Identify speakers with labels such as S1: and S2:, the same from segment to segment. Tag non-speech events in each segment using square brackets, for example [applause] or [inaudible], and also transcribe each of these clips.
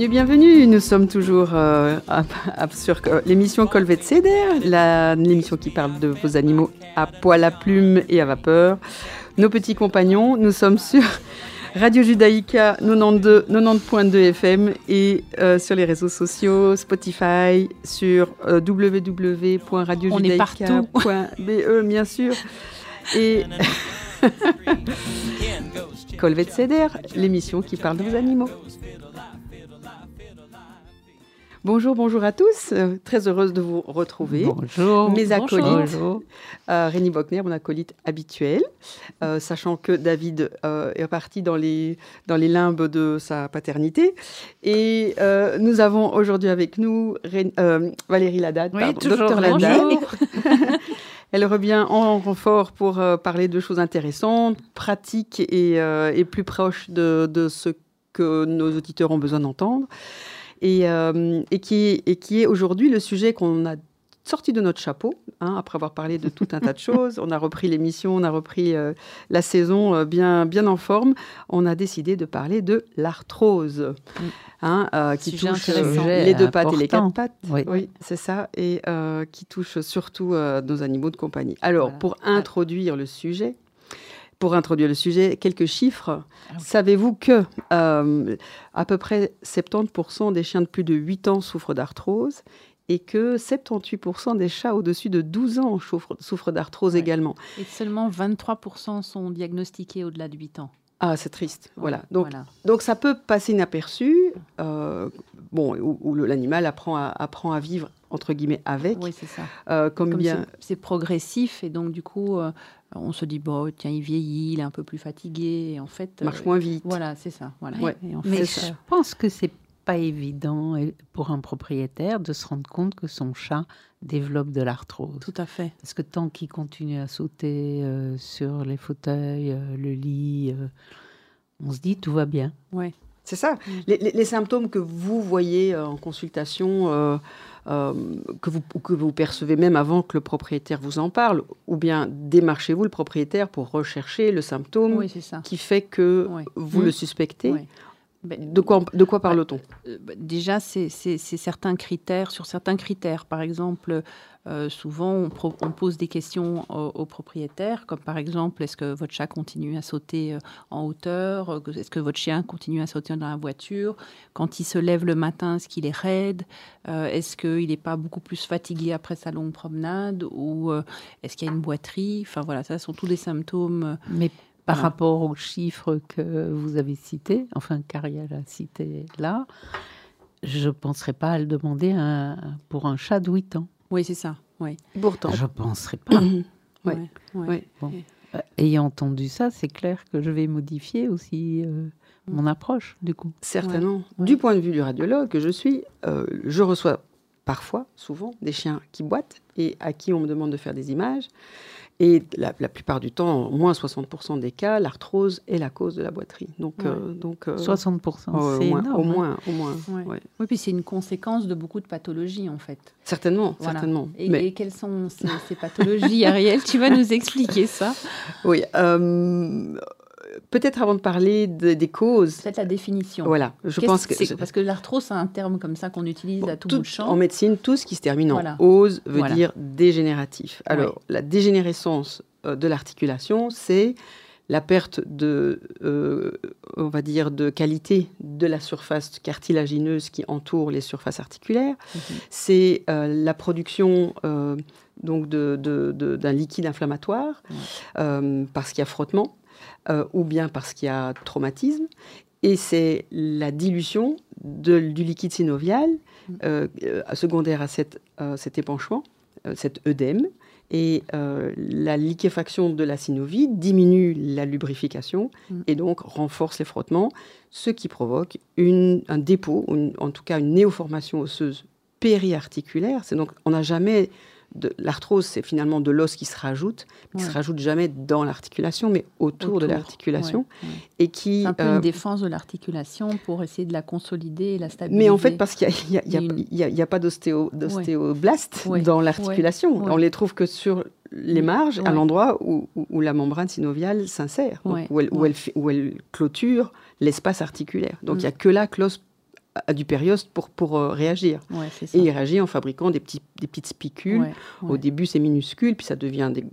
S1: Bienvenue, bienvenue. Nous sommes toujours euh, sur euh, l'émission Colvet Ceder, l'émission qui parle de vos animaux à poil à plume et à vapeur. Nos petits compagnons, nous sommes sur Radio Judaïka 92, 90.2 FM et euh, sur les réseaux sociaux, Spotify, sur www.radiojudaïka.be bien sûr. [laughs] Et [laughs] Colvet Ceder, l'émission qui parle de vos animaux. Bonjour, bonjour à tous. Euh, très heureuse de vous retrouver.
S2: Bonjour.
S1: Mes acolytes. Bonjour. Euh, Rémi Bockner, mon acolyte habituel, euh, sachant que David est parti dans les, dans les limbes de sa paternité. Et nous avons aujourd'hui avec nous Valérie Ladat,
S2: oui, docteur Ladat. [laughs]
S1: Elle revient en renfort pour parler de choses intéressantes, pratiques et, et plus proches de, de ce que nos auditeurs ont besoin d'entendre et, euh, et, qui, et qui est aujourd'hui le sujet qu'on a sorti de notre chapeau, hein, après avoir parlé de tout un tas de [laughs] choses. On a repris l'émission, on a repris euh, la saison euh, bien, bien en forme. On a décidé de parler de l'arthrose, mm. hein, qui touche les deux pattes et les quatre pattes. Oui, c'est ça, et qui touche surtout nos animaux de compagnie. Alors, pour introduire le sujet, pour introduire le sujet, quelques chiffres. Ah Savez-vous que euh, à peu près 70% des chiens de plus de 8 ans souffrent d'arthrose et que 78% des chats au-dessus de 12 ans souffrent, d'arthrose également.
S2: Et seulement 23% sont diagnostiqués au-delà de 8 ans.
S1: Ah, c'est triste. Voilà. Donc, donc ça peut passer inaperçu, euh, bon, où, l'animal apprend à, apprend à vivre entre guillemets avec.
S2: Oui, c'est ça.
S1: Euh, comme, bien.
S2: C'est progressif et donc du coup, on se dit, bon, tiens, il vieillit, il est un peu plus fatigué. Et en fait,
S1: marche moins vite.
S2: Voilà, c'est ça. Voilà.
S3: Mais je pense que c'est pas évident pour un propriétaire de se rendre compte que son chat développe de l'arthrose.
S2: Tout à fait.
S3: Parce que tant qu'il continue à sauter euh, sur les fauteuils, euh, le lit, euh, on se dit tout va bien.
S2: Ouais.
S1: C'est ça. Mm. Les, symptômes que vous voyez en consultation euh, que, vous, que vous percevez même avant que le propriétaire vous en parle, ou bien démarchez-vous le propriétaire pour rechercher le symptôme qui fait que vous le mmh. suspectez. De quoi, de quoi bah, parle-t-on?
S2: euh, bah, Déjà, c'est certains critères, sur certains critères. Par exemple, euh, souvent, on, pose des questions aux, propriétaires, comme par exemple, est-ce que votre chat continue à sauter euh, en hauteur? Est-ce que votre chien continue à sauter dans la voiture? Quand il se lève le matin, est-ce qu'il est raide? Euh, Est-ce qu'il n'est pas beaucoup plus fatigué après sa longue promenade? Ou est-ce qu'il y a une boiterie? Enfin voilà, ça sont tous des symptômes.
S3: Mais par rapport aux chiffres que vous avez cités, enfin qu'Ariel a cité là, je ne penserais pas à le demander pour un chat de 8 ans.
S2: Oui, c'est ça. Oui.
S1: Pourtant.
S3: Je ne penserais pas.
S1: oui. [coughs] Ouais.
S3: Euh, ayant entendu ça, c'est clair que je vais modifier aussi euh, mon approche, du coup.
S1: Certainement. Du point de vue du radiologue que je suis, euh, je reçois parfois, souvent, des chiens qui boitent et à qui on me demande de faire des images. Et la, plupart du temps, au moins 60% des cas, l'arthrose est la cause de la boiterie.
S3: Donc, donc 60%, c'est énorme.
S1: Au moins, au moins.
S2: Oui, puis c'est une conséquence de beaucoup de pathologies, en fait.
S1: Certainement, certainement.
S2: Et, Mais... quelles sont ces, pathologies, Ariel? Tu vas nous expliquer ça [laughs]
S1: Oui. Peut-être avant de parler des causes.
S2: C'est la définition.
S1: Voilà,
S2: je pense que. Parce que l'arthrose, c'est un terme comme ça qu'on utilise à tout, bout de champ.
S1: En médecine, tout ce qui se termine en ose veut dire dégénératif. Alors, la dégénérescence euh, de l'articulation, c'est la perte de, euh, on va dire, de qualité de la surface cartilagineuse qui entoure les surfaces articulaires. Mhm. C'est euh, la production donc d'un liquide inflammatoire parce qu'il y a frottement. Euh, ou bien parce qu'il y a traumatisme. Et c'est la dilution du liquide synovial mm. euh, euh, secondaire à cet épanchement, cet œdème. Et la liquéfaction de la synovie diminue la lubrification mm. et donc renforce les frottements, ce qui provoque un dépôt, en tout cas une néoformation osseuse périarticulaire. C'est donc on n'a jamais l'arthrose, c'est finalement de l'os qui se rajoute, qui se rajoute jamais dans l'articulation, mais autour, de l'articulation,
S2: et qui un peu une euh, défense de l'articulation pour essayer de la consolider et la stabiliser.
S1: Mais en fait, parce qu'il n'y a, a, pas d'ostéoblastes dans l'articulation, on les trouve que sur les marges, à l'endroit où, la membrane synoviale s'insère, où, elle, où, elle, clôture l'espace articulaire. Donc il n'y a mm. que là que l'os a du périoste pour, pour euh, réagir. et il réagit en fabriquant des, petits, des petites spicules. Au début, c'est minuscule, puis ça devient des,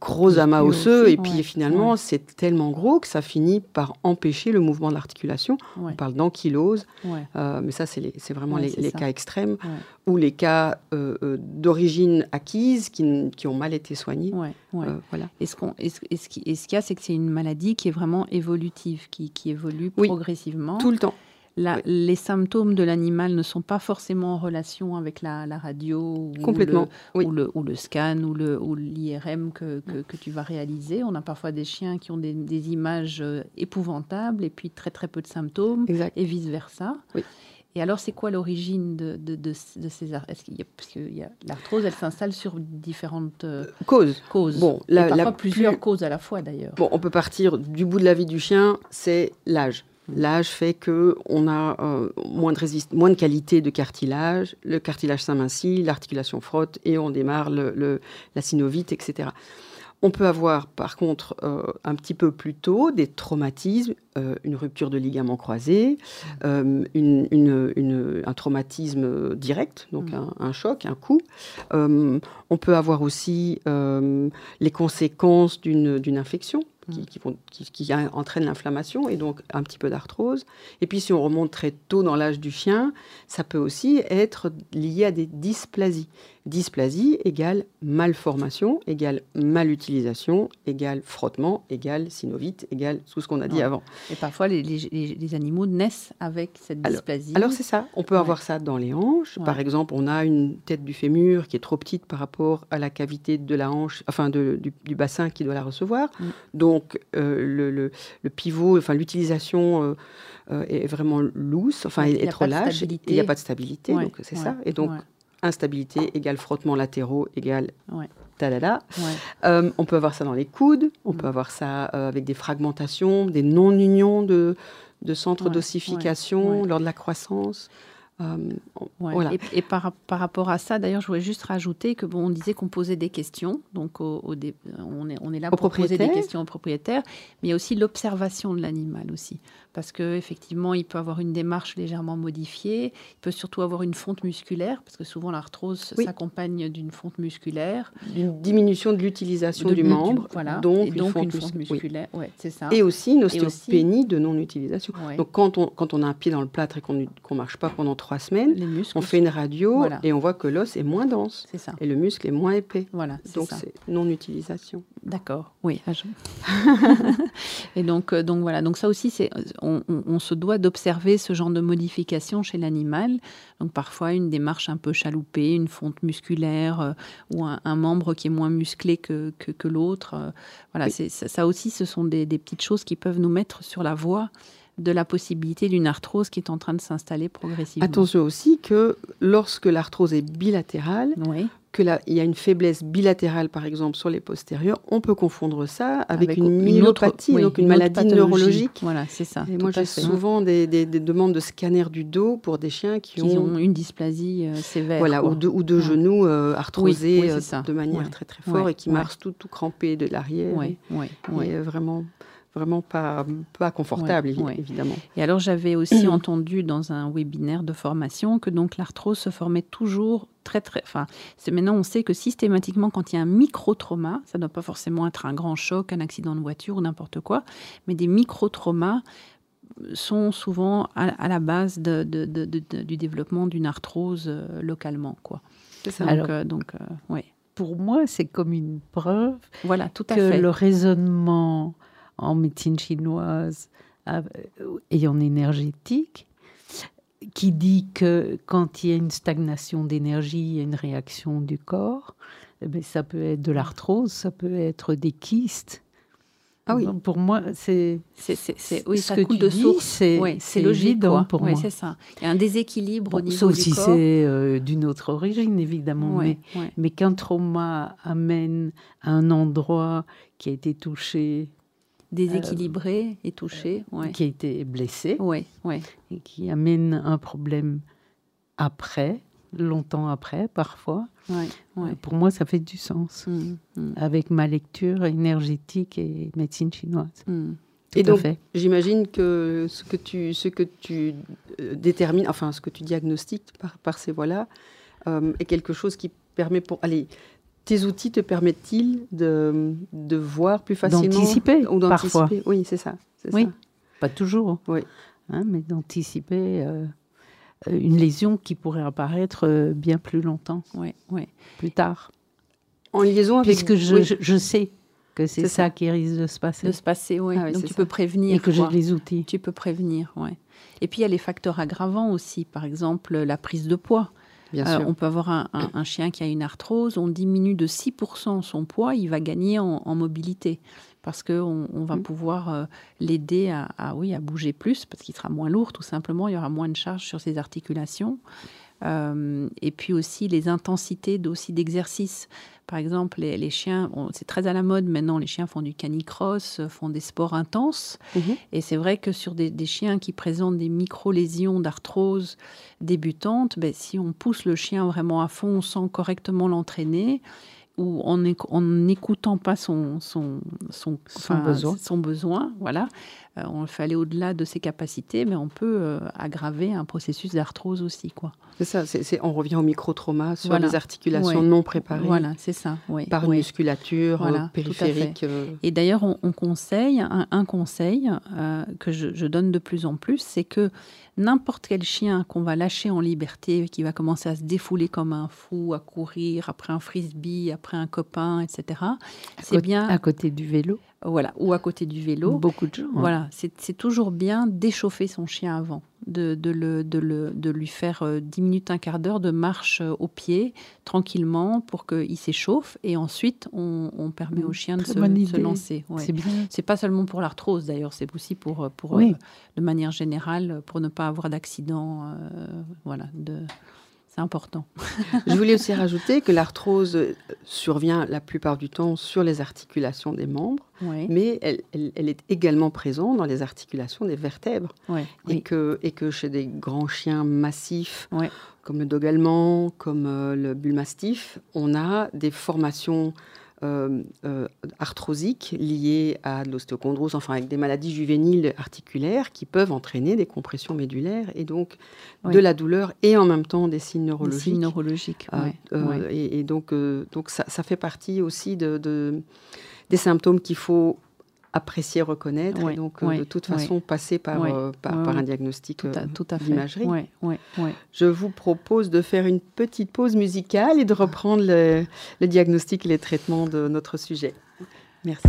S1: gros amas osseux, et puis finalement, c'est tellement gros que ça finit par empêcher le mouvement de l'articulation. On parle d'ankylose, euh, mais ça, c'est vraiment les, les cas extrêmes, ou les cas euh, d'origine acquise qui, qui, ont mal été soignés.
S2: voilà. Et ce qu'il y a, c'est que c'est une maladie qui est vraiment évolutive, qui, qui évolue progressivement.
S1: Tout le temps.
S2: Les symptômes de l'animal ne sont pas forcément en relation avec la, radio
S1: ou, Complètement,
S2: le, ou, le, ou, le, scan ou l'IRM que, que, tu vas réaliser. On a parfois des chiens qui ont des, images euh, épouvantables et puis très très peu de symptômes et vice-versa. Et alors, c'est quoi l'origine de, de, de, ces Est-ce qu'il y a, parce que l'arthrose, elle s'installe sur différentes euh,
S1: causes.
S2: Causes.
S1: Bon,
S2: la, parfois plusieurs causes à la fois d'ailleurs.
S1: Bon, on peut partir du bout de la vie du chien, c'est l'âge. L'âge fait qu'on a euh, moins, de moins de qualité de cartilage, le cartilage s'amincit, l'articulation frotte et on démarre le, la synovite, etc. On peut avoir par contre euh, un petit peu plus tôt des traumatismes, euh, une rupture de ligament croisé, un traumatisme direct, donc mm. un, choc, un coup. on peut avoir aussi les conséquences d'une infection qui, qui, entraînent l'inflammation et donc un petit peu d'arthrose. Et puis si on remonte très tôt dans l'âge du chien, ça peut aussi être lié à des dysplasies. Dysplasie égale malformation, égale malutilisation, égale frottement, égale synovite, égale tout ce qu'on a dit avant.
S2: Et parfois, les, les, animaux naissent avec cette dysplasie.
S1: Alors, c'est ça. On peut avoir ça dans les hanches. Par exemple, on a une tête du fémur qui est trop petite par rapport à la cavité de la hanche, enfin du, bassin qui doit la recevoir. Mm. Donc, euh, le, le, pivot, enfin l'utilisation euh, euh, est vraiment loose, enfin est, trop lâche. Il n'y a pas de stabilité. donc, c'est ça. Et donc, instabilité égale frottement latéraux égale ouais. Euh, on peut avoir ça dans les coudes, on peut avoir ça avec des fragmentations, des non-unions de, de centres d'ossification lors de la croissance.
S2: Euh, voilà. Et, par, par, rapport à ça, d'ailleurs, je voulais juste rajouter que bon, on disait qu'on posait des questions, donc au, on, est, on est là pour poser des questions aux propriétaires, mais il y a aussi l'observation de l'animal aussi parce qu'effectivement, il peut avoir une démarche légèrement modifiée. Il peut surtout avoir une fonte musculaire, parce que souvent l'arthrose s'accompagne d'une fonte musculaire.
S1: D'une diminution de l'utilisation du membre,
S2: voilà. donc, une, fonte musculaire. Ouais, c'est ça.
S1: Et aussi une ostéopénie de non-utilisation. Donc quand on, quand on a un pied dans le plâtre et qu'on ne marche pas pendant trois semaines, on fait une radio et on voit que l'os est moins dense. Ça. Et le muscle est moins épais. Voilà, donc c'est non-utilisation.
S2: D'accord, oui. [laughs] et donc, euh, donc voilà, donc ça aussi, c'est on, se doit d'observer ce genre de modification chez l'animal. Donc parfois une démarche un peu chaloupée, une fonte musculaire euh, ou un, membre qui est moins musclé que, que, l'autre. Euh, voilà, ça, aussi, ce sont des, petites choses qui peuvent nous mettre sur la voie de la possibilité d'une arthrose qui est en train de s'installer progressivement.
S1: Attention aussi que lorsque l'arthrose est bilatérale, oui qu'il y a une faiblesse bilatérale, par exemple, sur les postérieurs, on peut confondre ça avec, une myopathie, donc une, maladie neurologique.
S2: Voilà, c'est ça.
S1: Et moi, j'ai souvent des, demandes de scanner du dos pour des chiens qui,
S2: ont, une dysplasie euh, sévère.
S1: Voilà, ou de, ou de genoux euh, arthrosés euh, de manière très très forte et qui marchent tout, tout crampés de l'arrière. Oui, oui, vraiment vraiment pas, pas confortable, évidemment.
S2: Et alors, j'avais aussi [clears throat] entendu dans un webinaire de formation que donc l'arthrose se formait toujours très, très. Enfin, c'est maintenant, on sait que systématiquement, quand il y a un micro-trauma, ça ne doit pas forcément être un grand choc, un accident de voiture ou n'importe quoi, mais des micro-traumas sont souvent à, la base de, du développement d'une arthrose euh, localement, quoi.
S3: C'est ça. Donc, euh, donc euh, ouais. Pour moi, c'est comme une preuve voilà, tout à que le raisonnement en médecine chinoise et en énergétique, qui dit que quand il y a une stagnation d'énergie, il y a une réaction du corps. Eh ben, ça peut être de l'arthrose, ça peut être des kystes. Ah oui. Pour moi, c'est.
S2: Oui, ça coule de source. C'est logique. pour moi. c'est ça. Il y a un déséquilibre au niveau
S3: sauf
S2: du
S3: si c'est euh, d'une autre origine, évidemment. mais, mais qu'un trauma amène à un endroit qui a été touché
S2: déséquilibré et touché,
S3: euh, qui a été blessé,
S2: ouais, ouais.
S3: et qui amène un problème après, longtemps après, parfois. Ouais. Pour moi, ça fait du sens mmh, mmh. avec ma lecture énergétique et médecine chinoise. Mmh.
S1: et donc, j'imagine que ce que tu, ce que tu euh, détermines, enfin, ce que tu diagnostiques par, par ces voies-là, euh, est quelque chose qui permet pour. Allez, tes outils te permettent-ils de, de voir plus facilement
S3: D'anticiper, ou parfois.
S1: Oui, c'est ça.
S3: Oui, pas toujours.
S1: Oui.
S3: Hein, mais d'anticiper euh, une lésion qui pourrait apparaître bien plus longtemps,
S2: oui, oui.
S3: plus tard.
S1: En liaison avec...
S3: Puisque je, je sais que c'est ça, qui risque de se passer.
S2: De se passer, oui. Ah Donc tu peux prévenir.
S3: Et que j'ai les outils.
S2: Tu peux prévenir, oui. Et puis il y a les facteurs aggravants aussi, par exemple la prise de poids. Bien euh. On peut avoir un, chien qui a une arthrose, on diminue de 6% son poids, il va gagner en, mobilité parce qu'on on va mm. pouvoir euh, l'aider à, oui, à bouger plus, parce qu'il sera moins lourd tout simplement, il y aura moins de charge sur ses articulations. Euh, et puis aussi les intensités aussi d'exercice. Par exemple, les, chiens, c'est très à la mode maintenant, les chiens font du canicross, font des sports intenses. Mhm. Et c'est vrai que sur des, chiens qui présentent des micro-lésions d'arthrose débutantes, ben, si on pousse le chien vraiment à fond, sans correctement l'entraîner, ou en n'écoutant pas son, son, son, besoin. son besoin, voilà, euh, on fait aller au-delà de ses capacités, mais on peut euh, aggraver un processus d'arthrose aussi. quoi.
S1: C'est ça, c'est, on revient au micro-trauma sur les articulations non préparées.
S2: Voilà, c'est ça.
S1: Par musculature euh, périphérique.
S2: Et d'ailleurs, on, conseille, un, conseil que je, donne de plus en plus, c'est que n'importe quel chien qu'on va lâcher en liberté, qui va commencer à se défouler comme un fou, à courir après un frisbee, après un copain, etc., c'est bien...
S3: À côté du vélo
S2: voilà, ou à côté du vélo.
S3: Beaucoup de gens.
S2: Voilà, c'est toujours bien d'échauffer son chien avant, de, le, de, lui faire 10 euh, minutes, un quart d'heure de marche euh, au pied, tranquillement, pour qu'il s'échauffe. Et ensuite, on, permet au chien de se, lancer. C'est bien. C'est pas seulement pour l'arthrose, d'ailleurs, c'est aussi pour, euh, pour de manière générale, pour ne pas avoir d'accident. voilà, de important.
S1: Je voulais aussi rajouter que l'arthrose survient la plupart du temps sur les articulations des membres, mais elle, est également présente dans les articulations des vertèbres. et, que, et que chez des grands chiens massifs, comme le dog allemand, comme euh, le bull mastiff, on a des formations euh, euh, arthrosiques liées à l'ostéochondrose, enfin avec des maladies juvéniles articulaires qui peuvent entraîner des compressions médulaires et donc de la douleur et en même temps des signes neurologiques. Des
S2: signes neurologiques,
S1: euh, et, donc, donc ça, ça, fait partie aussi de, de des symptômes qu'il faut apprécier, reconnaître, et donc euh, de toute façon passer par, euh, par, un diagnostic d'imagerie. Je vous propose de faire une petite pause musicale et de reprendre le, le diagnostic et les traitements de notre sujet. Merci.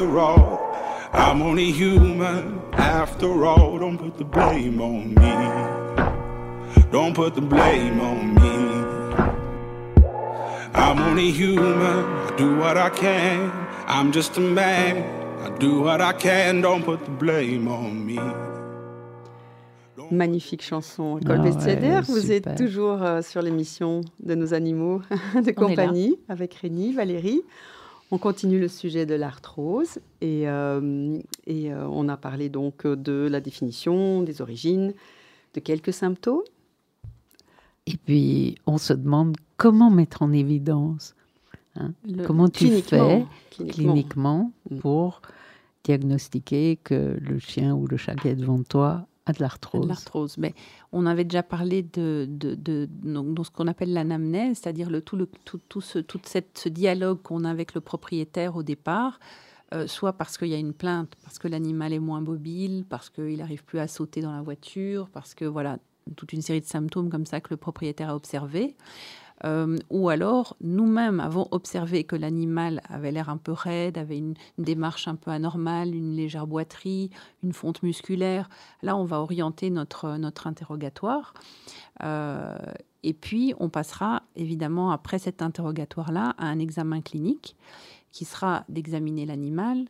S4: after all. I'm only human after all. Don't put the blame on me. Don't put the blame on me. I'm only human. I do what I can. I'm just a man. I do what I can. Don't put the blame on me.
S1: Magnifique chanson, École ah Vous êtes toujours euh, sur l'émission de nos animaux [laughs] de compagnie avec Rémi, Valérie. On continue le sujet de l'arthrose et, euh, et euh, on a parlé donc de la définition, des origines, de quelques symptômes.
S3: Et puis on se demande comment mettre en évidence, hein, comment tu fais cliniquement, mm. pour diagnostiquer que le chien ou le chat qui est devant toi a de l'arthrose.
S2: l'arthrose. Mais on avait déjà parlé de, de, de, ce qu'on appelle l'anamnèse, c'est-à-dire le, tout, le, tout, tout, ce, tout cette, ce dialogue qu'on a avec le propriétaire au départ. Euh, soit parce qu'il y a une plainte, parce que l'animal est moins mobile, parce qu'il n'arrive plus à sauter dans la voiture, parce que voilà, toute une série de symptômes comme ça que le propriétaire a observé. Euh, ou alors nous-mêmes avons observé que l'animal avait l'air un peu raide, avait une, démarche un peu anormale, une légère boiterie, une fonte musculaire. Là, on va orienter notre, interrogatoire. Euh, et puis, on passera évidemment après cet interrogatoire-là à un examen clinique qui sera d'examiner l'animal,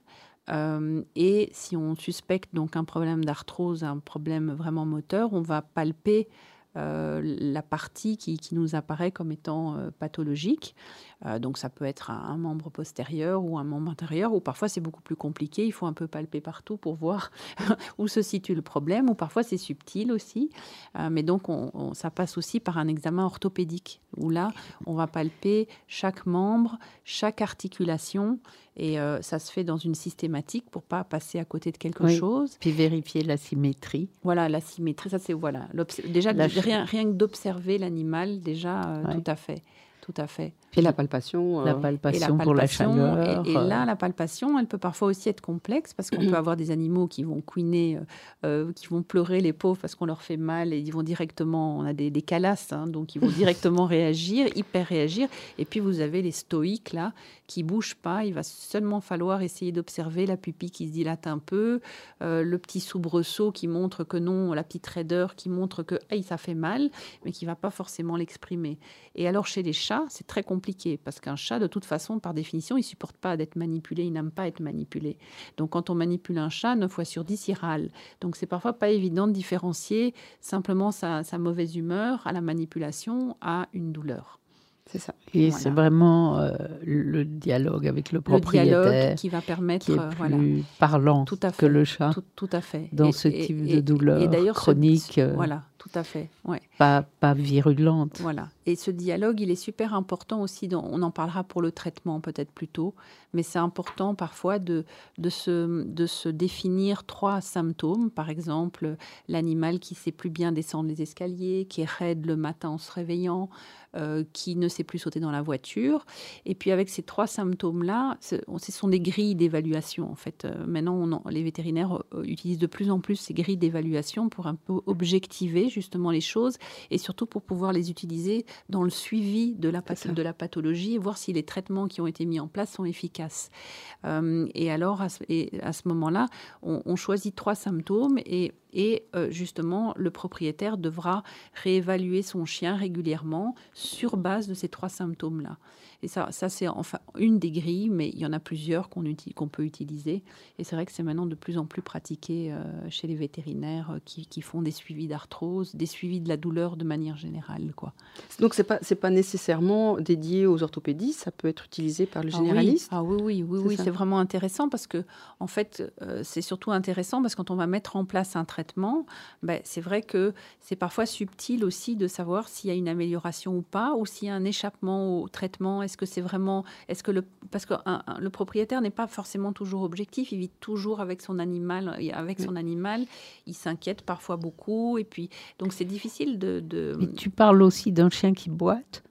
S2: euh, et si on suspecte donc un problème d'arthrose, un problème vraiment moteur, on va palper la partie qui, nous apparaît comme étant euh, pathologique. Euh, donc ça peut être un, membre postérieur ou un membre intérieur, ou parfois c'est beaucoup plus compliqué, il faut un peu palper partout pour voir [laughs] où se situe le problème, ou parfois c'est subtil aussi. mais donc on, ça passe aussi par un examen orthopédique, où là on va palper chaque membre, chaque articulation, et ça se fait dans une systématique pour pas passer à côté de quelque chose.
S3: Puis vérifier la symétrie.
S2: Voilà, la symétrie, ça c'est voilà. Déjà, rien, rien que d'observer l'animal, déjà, tout à fait tout à fait.
S1: Et la palpation.
S3: Euh, la palpation, pour la chaleur.
S2: Et, là, la palpation, elle peut parfois aussi être complexe parce qu'on peut avoir des animaux qui vont couiner, euh, euh, qui vont pleurer les pauvres parce qu'on leur fait mal et ils vont directement, on a des, des calasses, hein, donc ils vont directement [laughs] réagir, hyper réagir. Et puis vous avez les stoïques là qui bougent pas. Il va seulement falloir essayer d'observer la pupille qui se dilate un peu, le petit soubresaut qui montre que non, la petite raideur qui montre que hey, ça fait mal, mais qui va pas forcément l'exprimer. Et alors chez les chats, c'est très compliqué parce qu'un chat, de toute façon, par définition, il supporte pas d'être manipulé, il n'aime pas être manipulé. Donc, quand on manipule un chat, 9 fois sur 10, il râle. Donc, c'est parfois pas évident de différencier simplement sa, mauvaise humeur à la manipulation à une douleur.
S3: C'est ça. Et c'est vraiment euh, le dialogue avec le propriétaire le dialogue
S2: qui va permettre
S3: qui est euh, plus parlant tout à fait, que le chat.
S2: Tout, à fait.
S3: Dans ce type de douleur chronique.
S2: Euh, voilà, tout à fait. Ouais.
S3: Pas, virulente.
S2: Voilà. Et ce dialogue, il est super important aussi. Dans, on en parlera pour le traitement peut-être plus tôt, mais c'est important parfois de, de, se, de se définir trois symptômes. Par exemple, l'animal qui sait plus bien descendre les escaliers, qui est raide le matin en se réveillant, euh, qui ne sait plus sauter dans la voiture. Et puis avec ces trois symptômes-là, ce sont des grilles d'évaluation en fait. Euh, maintenant, les vétérinaires euh, utilisent de plus en plus ces grilles d'évaluation pour un peu objectiver justement les choses et surtout pour pouvoir les utiliser dans le suivi de la, de la pathologie et voir si les traitements qui ont été mis en place sont efficaces. et alors, à ce, à ce moment-là, on, on, choisit trois symptômes et et euh, justement, le propriétaire devra réévaluer son chien régulièrement sur base de ces trois symptômes-là. Et ça, ça c'est enfin une des grilles, mais il y en a plusieurs qu'on qu'on peut utiliser. Et c'est vrai que c'est maintenant de plus en plus pratiqué euh, chez les vétérinaires euh, qui, qui, font des suivis d'arthrose, des suivis de la douleur de manière générale. Quoi.
S1: Donc c'est pas c'est pas nécessairement dédié aux orthopédistes, ça peut être utilisé par le généraliste.
S2: Ah oui, oui, oui, oui, c'est vraiment intéressant parce que en fait c'est surtout intéressant parce que quand on va mettre en place un traitement, ben, c'est vrai que c'est parfois subtil aussi de savoir s'il y a une amélioration ou pas, ou s'il y a un échappement au traitement est-ce que c'est vraiment, est-ce que le, parce que le propriétaire n'est pas forcément toujours objectif, il vit toujours avec son animal, avec son animal, il s'inquiète parfois beaucoup, et puis donc c'est difficile de. de...
S3: tu parles aussi d'un chien qui boite.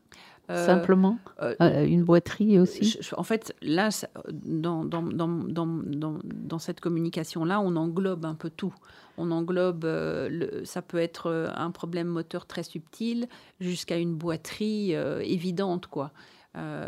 S3: Euh, simplement euh, euh, Une boiterie aussi
S2: En fait, là, dans, dans, dans, dans, dans cette communication-là, on englobe un peu tout. On englobe, le, ça peut être un problème moteur très subtil jusqu'à une boiterie évidente, quoi.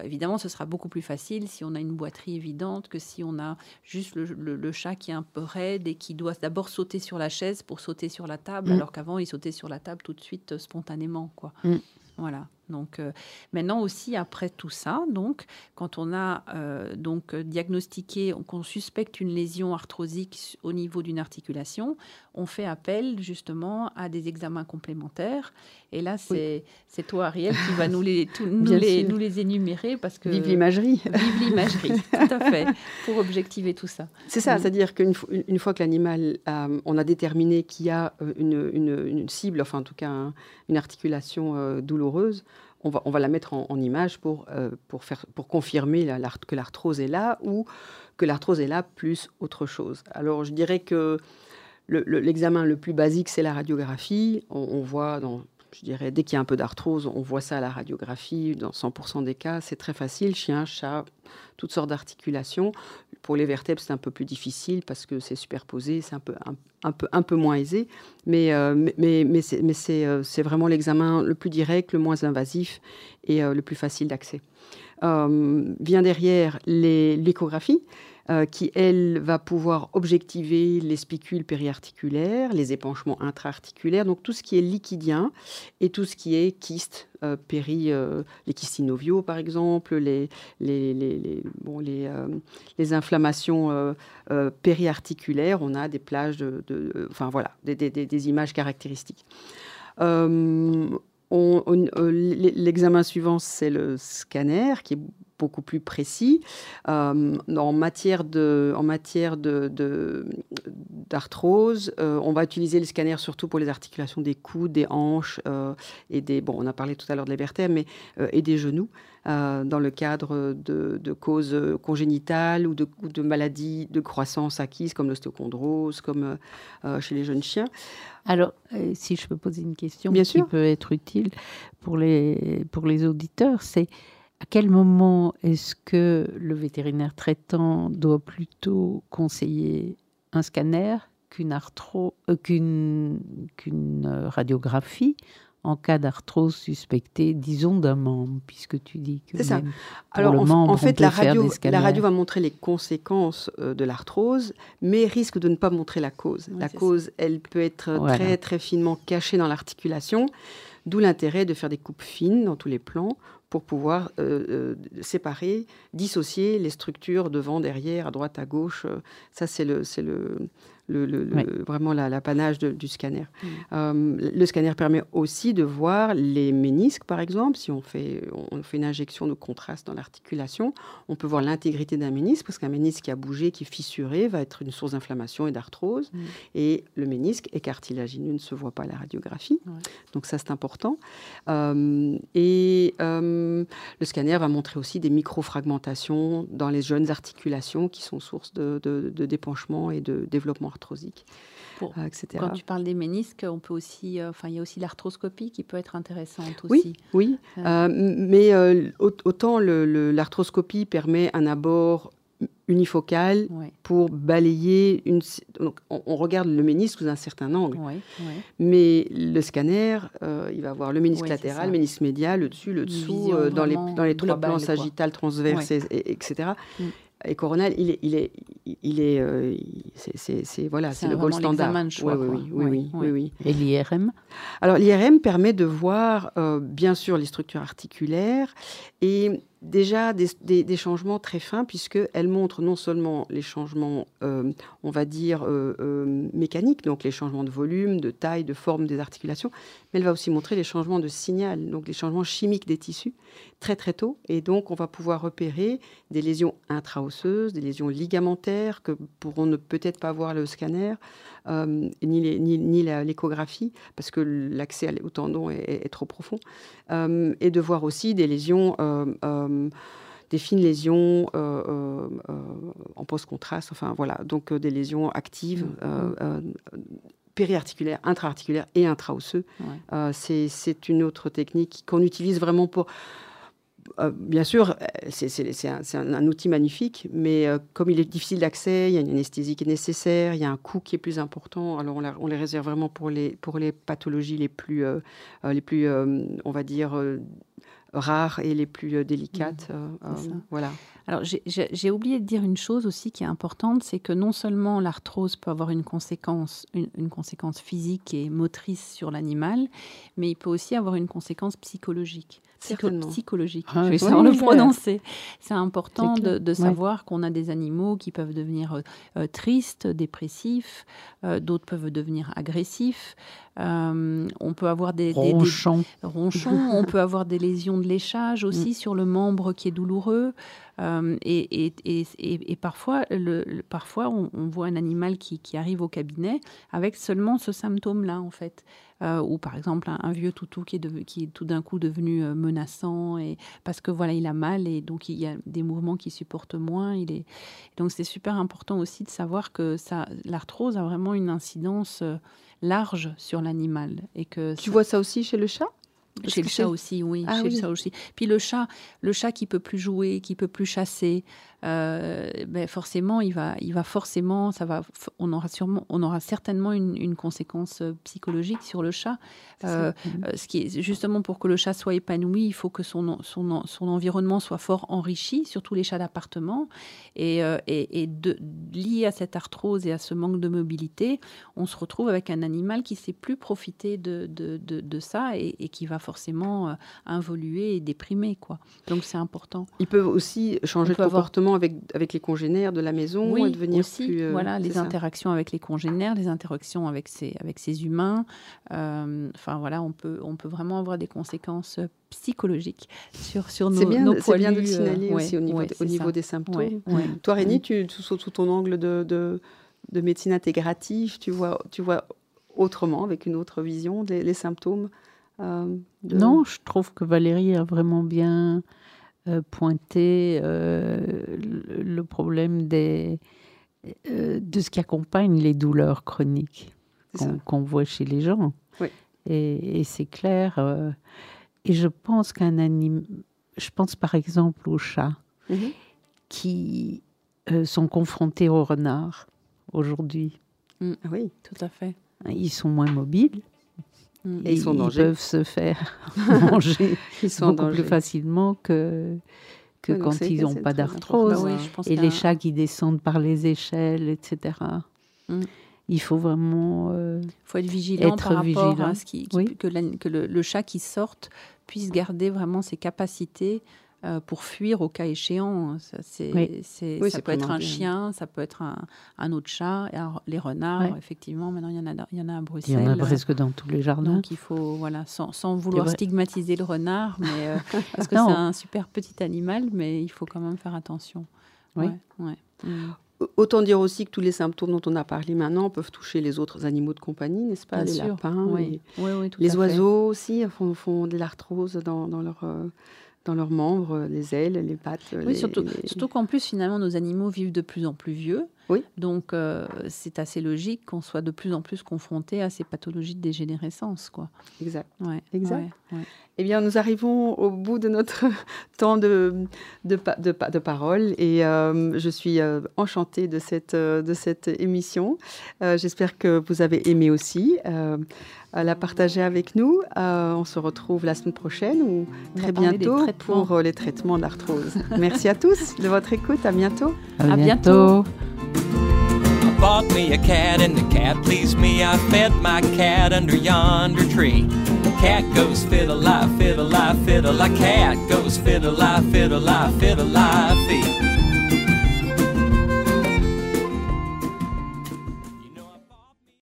S2: évidemment, ce sera beaucoup plus facile si on a une boiterie évidente que si on a juste le, chat qui est un peu raide et qui doit d'abord sauter sur la chaise pour sauter sur la table, mm. alors qu'avant, il sautait sur la table tout de suite spontanément. Quoi. Mm. Voilà. Donc euh, maintenant aussi après tout ça, donc quand on a euh, donc diagnostiqué, qu'on suspecte une lésion arthrosique au niveau d'une articulation, on fait appel justement à des examens complémentaires. Et là, c'est toi Ariel qui va nous les, [laughs] nous, les, nous les énumérer parce que
S1: vive l'imagerie, [laughs]
S2: vive l'imagerie, tout à fait, pour objectiver tout ça.
S1: C'est ça, c'est-à-dire qu'une une fois que l'animal, on a déterminé qu'il y a euh, une, une, cible, enfin en tout cas une articulation douloureuse on va, on va la mettre en, image pour, euh, pour, faire, pour confirmer que l'arthrose est là ou que l'arthrose est là plus autre chose. Alors je dirais que l'examen le, plus basique, c'est la radiographie. On, voit, je dirais, dès qu'il y a un peu d'arthrose, on voit ça à la radiographie. Dans 100% des cas, c'est très facile. Chien, chat, toutes sortes d'articulations. Pour les vertèbres, c'est un peu plus difficile parce que c'est superposé, c'est un peu, un, peu, un peu moins aisé. Mais, euh, mais, mais, euh, c'est vraiment l'examen le plus direct, le moins invasif et euh, le plus facile d'accès. vient derrière l'échographie. Euh, qui, elle, va pouvoir objectiver les spicules périarticulaires, les épanchements intra-articulaires, donc tout ce qui est liquidien et tout ce qui est kyste, euh, péri, euh, les kystes synoviaux, par exemple, les, les, les, inflammations périarticulaires, on a des plages de, enfin voilà, des, des images caractéristiques. L'examen suivant, c'est le scanner, qui est beaucoup plus précis. Euh, en matière de, en matière de, d'arthrose, euh, on va utiliser le scanner surtout pour les articulations des coudes, des hanches euh, et des, bon, on a parlé tout à l'heure de vertèbres, mais et des genoux. dans le cadre de, causes congénitales ou de, de, maladies de croissance acquises comme l'ostéochondrose, comme chez les jeunes chiens.
S3: Alors, si je peux poser une question Bien qui peut être utile pour les, pour les auditeurs, c'est à quel moment est-ce que le vétérinaire traitant doit plutôt conseiller un scanner qu'une euh, qu'une radiographie en cas d'arthrose suspectée, disons d'un membre, puisque tu dis que.
S1: C'est ça. Alors, en, fait, la radio, la radio va montrer les conséquences euh, de l'arthrose, mais risque de ne pas montrer la cause. la cause, elle peut être très, très finement cachée dans l'articulation, d'où l'intérêt de faire des coupes fines dans tous les plans pour pouvoir euh, euh, séparer, dissocier les structures devant, derrière, à droite, à gauche. Ça, c'est le, le, le, vraiment l'apanage du scanner. Mm. Euh, le scanner permet aussi de voir les ménisques, par exemple. Si on fait, on fait une injection de contraste dans l'articulation, on peut voir l'intégrité d'un ménisque, parce qu'un ménisque qui a bougé, qui est fissuré, va être une source d'inflammation et d'arthrose. Mm. Et le ménisque est cartilagineux, ne se voit pas à la radiographie. Donc ça, c'est important. Euh, et euh, le scanner va montrer aussi des microfragmentations dans les jeunes articulations qui sont source de, de, de dépenchement et de développement arthrosique.
S2: Euh, etc. Quand tu parles des ménisques, on peut aussi, euh, enfin, il y a aussi l'arthroscopie qui peut être intéressante aussi.
S1: Oui, oui. Euh. mais autant l'arthroscopie permet un abord unifocal pour balayer une. on, regarde le ménisque sous un certain angle, mais le scanner, il va avoir le ménisque latéral, le ménisque médial, le dessus, le dessous, dans les, dans les trois plans sagittal, transverse, etc et coronal, il est, il est, il est, euh, c'est, voilà, c'est le gold standard.
S2: oui, oui, oui, oui, oui,
S3: Et l'IRM
S1: Alors l'IRM permet de voir, euh, bien sûr, les structures articulaires et déjà des, changements très fins, puisqu'elle montre non seulement les changements, euh, on va dire, euh, euh, mécaniques, donc les changements de volume, de taille, de forme des articulations, mais elle va aussi montrer les changements de signal, donc les changements chimiques des tissus, très très tôt. Et donc, on va pouvoir repérer des lésions intraosseuses, des lésions ligamentaires que pourront ne peut-être pas voir le scanner, ni, ni, l'échographie, parce que l'accès au tendon est, trop profond, et de voir aussi des lésions des fines lésions euh, euh, en post-contraste, enfin voilà, donc euh, des lésions actives. Mm. périarticulaires, intra-articulaires et intraosseux. c'est une autre technique qu'on utilise vraiment pour, bien sûr, c'est un, un, outil magnifique, mais comme il est difficile d'accès, il y a une anesthésie qui est nécessaire, il y a un coût qui est plus important. Alors on, on les réserve vraiment pour les, pour les pathologies les plus, les plus on va dire, rares et les plus délicates.
S2: Mmh. voilà. Alors, j'ai oublié de dire une chose aussi qui est importante, c'est que non seulement l'arthrose peut avoir une conséquence, une, conséquence physique et motrice sur l'animal, mais il peut aussi avoir une conséquence psychologique. Psychologique, ah, je vais savoir le prononcer. C'est important de, savoir qu'on a des animaux qui peuvent devenir euh, euh, tristes, dépressifs, euh, d'autres peuvent devenir agressifs. on peut avoir des,
S3: ronchons. [laughs]
S2: on peut avoir des lésions de léchage aussi mm. sur le membre qui est douloureux. Euh, et, parfois, le, parfois on, voit un animal qui, arrive au cabinet avec seulement ce symptôme-là, en fait. Euh, ou par exemple un, vieux toutou qui est, qui est tout d'un coup devenu euh, menaçant et parce que voilà il a mal et donc il y a des mouvements qu'il supporte moins. Il est donc c'est super important aussi de savoir que ça l'arthrose a vraiment une incidence large sur l'animal et que
S1: tu vois ça aussi chez le chat?
S2: Chez le chat aussi, oui. Ah chez le chat aussi. Puis le chat, le chat qui peut plus jouer, qui peut plus chasser, euh, ben forcément, il va, il va forcément, ça va, on aura sûrement, on aura certainement une, conséquence euh, psychologique sur le chat. Euh, ce qui est justement pour que le chat soit épanoui, il faut que son, son, son environnement soit fort enrichi, surtout les chats d'appartement. Et, et, de, lié à cette arthrose et à ce manque de mobilité, on se retrouve avec un animal qui sait plus profiter de, de, de, ça et, et, qui va forcément involuer et déprimer. Quoi. Donc c'est important.
S1: Ils peuvent aussi changer de comportement avec, avec les congénères de la maison
S2: oui, et devenir aussi, plus. Euh, voilà, les interactions avec les congénères, les interactions avec ces, avec ces humains. Euh, enfin voilà, on peut, on peut vraiment avoir des conséquences psychologiques sur, sur nos,
S1: bien,
S2: nos
S1: C'est bien de le signaler euh, aussi au niveau, au niveau des symptômes. Toi, Rémi, mm. tu, sous, ton angle de, de, de, médecine intégrative, tu vois, tu vois autrement, avec une autre vision, les, symptômes
S3: Non, je trouve que Valérie a vraiment bien euh, pointer euh, le, problème des, euh, de ce qui accompagne les douleurs chroniques qu'on voit chez les gens. Et, c'est clair. et je pense qu'un animal, je pense par exemple aux chats mm-hmm. qui sont confrontés aux renards aujourd'hui.
S2: Mm. oui, tout à fait.
S3: Ils sont moins mobiles.
S1: Et ils, sont
S3: peuvent se faire manger [laughs] ils sont beaucoup plus facilement que, que quand ils n'ont pas d'arthrose. Bah et les chats qui descendent par les échelles, etc. Mm. Il faut vraiment
S2: euh, faut être vigilant par rapport à ce qui, que, que le, le, chat qui sorte puisse garder vraiment ses capacités euh, pour fuir au cas échéant. Ça, c'est, ça peut être un chien, ça peut être un, autre chat. alors, les renards, effectivement, maintenant il y en a, il y en a à Bruxelles.
S3: Il y en a presque dans tous les jardins.
S2: Donc il faut, voilà, sans, sans vouloir stigmatiser le renard, mais euh, [laughs] parce que c'est un super petit animal, mais il faut quand même faire attention. Oui. Ouais.
S1: Autant dire aussi que tous les symptômes dont on a parlé maintenant peuvent toucher les autres animaux de compagnie, n'est-ce pas? Les lapins, oui. les, les oiseaux aussi font, font de l'arthrose dans, dans leur, euh, dans leurs membres, les ailes, les pattes.
S2: Oui, surtout, surtout qu'en plus, finalement, nos animaux vivent de plus en plus vieux. Oui. Donc, euh, c'est assez logique qu'on soit de plus en plus confronté à ces pathologies de dégénérescence. Quoi.
S1: Exact. Ouais, exact. Eh bien, nous arrivons au bout de notre [laughs] temps de, de, de, de parole et euh, je suis euh, enchantée de cette, de cette émission. J'espère que vous avez aimé aussi la partager avec nous. Euh, on se retrouve la semaine prochaine ou très bientôt pour euh, les traitements d'arthrose. Merci à tous de votre écoute. À bientôt.
S3: À, bientôt.
S5: Bought me a cat and the cat pleased me. I fed my cat under yonder tree. Cat goes fiddle lie, fiddle lie, fiddle lie. Cat goes fiddle lie, fiddle lie, fiddle lie, feet.